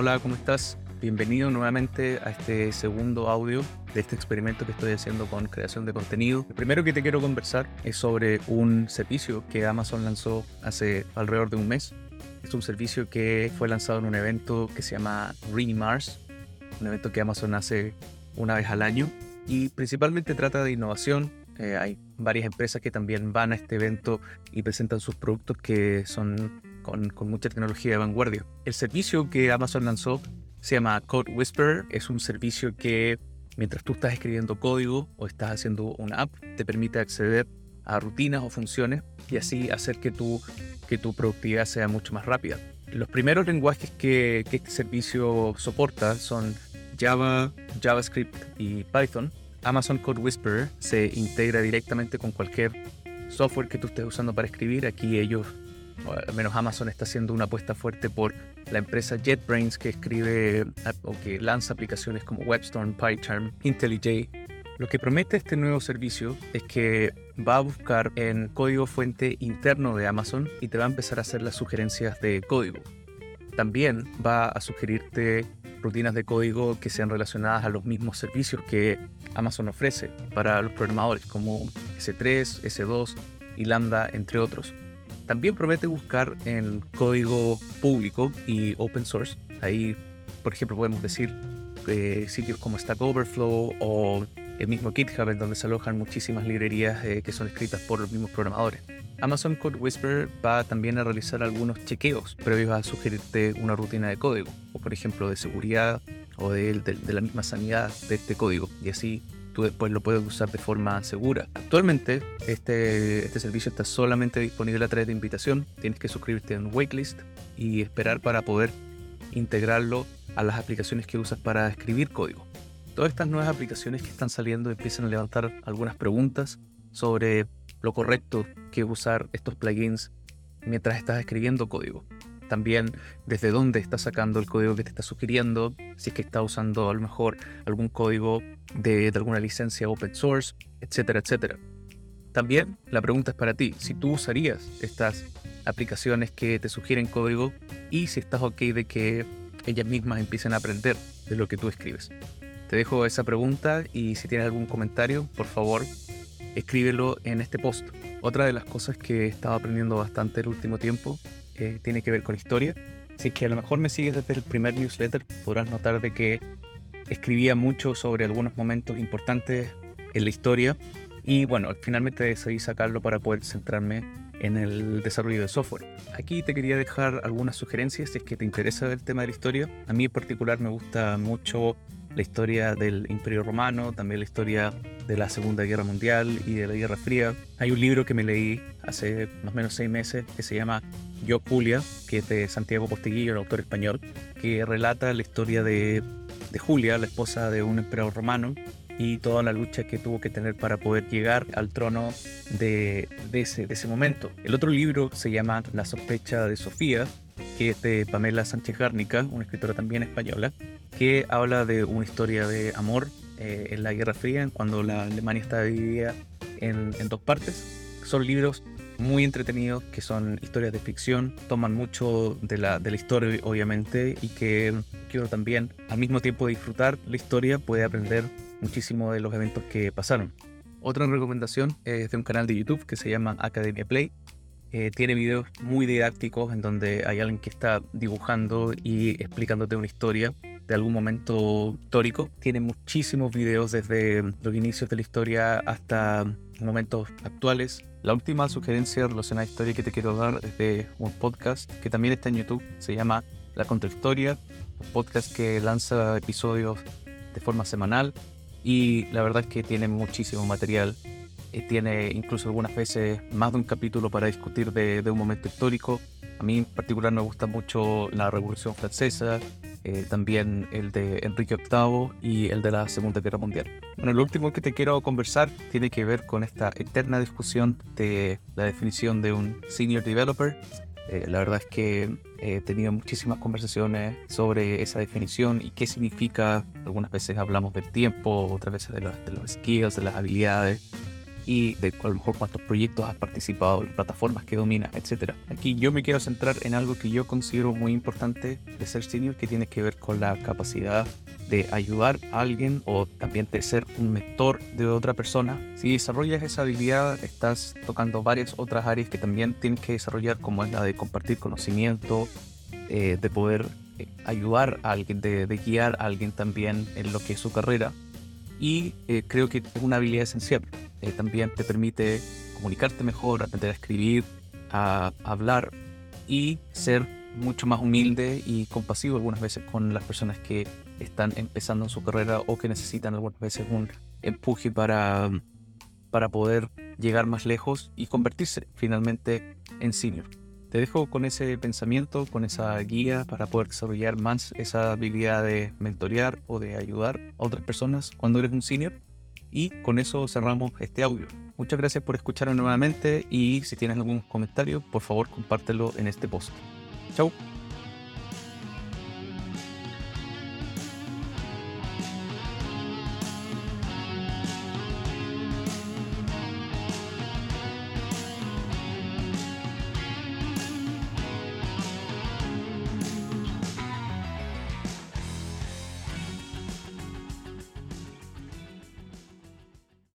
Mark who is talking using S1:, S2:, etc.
S1: Hola, ¿cómo estás? Bienvenido nuevamente a este segundo audio de este experimento que estoy haciendo con creación de contenido. Lo primero que te quiero conversar es sobre un servicio que Amazon lanzó hace alrededor de un mes. Es un servicio que fue lanzado en un evento que se llama Mars, un evento que Amazon hace una vez al año y principalmente trata de innovación. Eh, hay varias empresas que también van a este evento y presentan sus productos que son con, mucha tecnología de vanguardia. El servicio que Amazon lanzó se llama Code Whisperer. Es un servicio que mientras tú estás escribiendo código o estás haciendo una app, te permite acceder a rutinas o funciones y así hacer que tu, que tu productividad sea mucho más rápida. Los primeros lenguajes que, que este servicio soporta son Java, JavaScript y Python. Amazon Code Whisperer se integra directamente con cualquier software que tú estés usando para escribir. Aquí ellos, al menos Amazon, está haciendo una apuesta fuerte por la empresa JetBrains que escribe o que lanza aplicaciones como WebStorm, PyCharm, IntelliJ. Lo que promete este nuevo servicio es que va a buscar en código fuente interno de Amazon y te va a empezar a hacer las sugerencias de código. También va a sugerirte rutinas de código que sean relacionadas a los mismos servicios que Amazon ofrece para los programadores, como S3, S2 y Lambda, entre otros. También promete buscar en código público y open source. Ahí, por ejemplo, podemos decir eh, sitios como Stack Overflow o el mismo GitHub, en donde se alojan muchísimas librerías eh, que son escritas por los mismos programadores. Amazon Code Whisperer va también a realizar algunos chequeos previos a sugerirte una rutina de código, o por ejemplo de seguridad o de, de, la misma sanidad de este código, y así tú después lo puedes usar de forma segura. Actualmente este, este servicio está solamente disponible a través de invitación, tienes que suscribirte en waitlist y esperar para poder integrarlo a las aplicaciones que usas para escribir código. Todas estas nuevas aplicaciones que están saliendo empiezan a levantar algunas preguntas sobre lo correcto que usar estos plugins mientras estás escribiendo código. También desde dónde estás sacando el código que te está sugiriendo, si es que está usando a lo mejor algún código de alguna licencia open source, etcétera, etcétera. También la pregunta es para ti, si tú usarías estas aplicaciones que te sugieren código y si estás ok de que ellas mismas empiecen a aprender de lo que tú escribes. Te dejo esa pregunta y si tienes algún comentario, por favor, escríbelo en este post. Otra de las cosas que he estado aprendiendo bastante el último tiempo eh, tiene que ver con historia. Si es que a lo mejor me sigues desde el primer newsletter, podrás notar que escribía mucho sobre algunos momentos importantes en la historia y bueno, finalmente decidí sacarlo para poder centrarme en el desarrollo de software. Aquí te quería dejar algunas sugerencias si es que te interesa el tema de la historia. A mí en particular me gusta mucho la historia del Imperio Romano, también la historia de la Segunda Guerra Mundial y de la Guerra Fría. Hay un libro que me leí hace más o menos seis meses que se llama Yo Julia, que es de Santiago Postiguillo, el autor español, que relata la historia de, de Julia, la esposa de un emperador romano, y toda la lucha que tuvo que tener para poder llegar al trono de, de, ese, de ese momento. El otro libro se llama La sospecha de Sofía, que es de Pamela Sánchez Gárnica, una escritora también española, que habla de una historia de amor eh, en la Guerra Fría, cuando la Alemania estaba dividida en, dos partes. Son libros muy entretenidos, que son historias de ficción, toman mucho de la, de la historia, obviamente, y que quiero también, al mismo tiempo disfrutar la historia, puede aprender muchísimo de los eventos que pasaron. Otra recomendación es de un canal de YouTube que se llama Academia Play. Eh, tiene videos muy didácticos en donde hay alguien que está dibujando y explicándote una historia de algún momento histórico. Tiene muchísimos videos desde los inicios de la historia hasta momentos actuales. La última sugerencia relacionada a historia que te quiero dar es de un podcast que también está en YouTube. Se llama La Contrahistoria, un podcast que lanza episodios de forma semanal y la verdad es que tiene muchísimo material. Eh, tiene incluso algunas veces más de un capítulo para discutir de, de un momento histórico. A mí en particular me gusta mucho la Revolución Francesa, eh, también el de Enrique VIII y el de la Segunda Guerra Mundial. Bueno, lo último que te quiero conversar tiene que ver con esta eterna discusión de la definición de un senior developer. Eh, la verdad es que he tenido muchísimas conversaciones sobre esa definición y qué significa. Algunas veces hablamos del tiempo, otras veces de los, de los skills, de las habilidades. Y de a lo mejor cuántos proyectos has participado, las plataformas que dominas, etc. Aquí yo me quiero centrar en algo que yo considero muy importante de ser senior, que tiene que ver con la capacidad de ayudar a alguien o también de ser un mentor de otra persona. Si desarrollas esa habilidad, estás tocando varias otras áreas que también tienes que desarrollar, como es la de compartir conocimiento, eh, de poder eh, ayudar a alguien, de, guiar a alguien también en lo que es su carrera. Y eh, creo que es una habilidad esencial. También te permite comunicarte mejor, aprender a escribir, a hablar y ser mucho más humilde y compasivo algunas veces con las personas que están empezando en su carrera o que necesitan algunas veces un empuje para, para poder llegar más lejos y convertirse finalmente en senior. Te dejo con ese pensamiento, con esa guía para poder desarrollar más esa habilidad de mentorear o de ayudar a otras personas cuando eres un senior. Y con eso cerramos este audio. Muchas gracias por escucharme nuevamente y si tienes algún comentario, por favor compártelo en este post. Chau.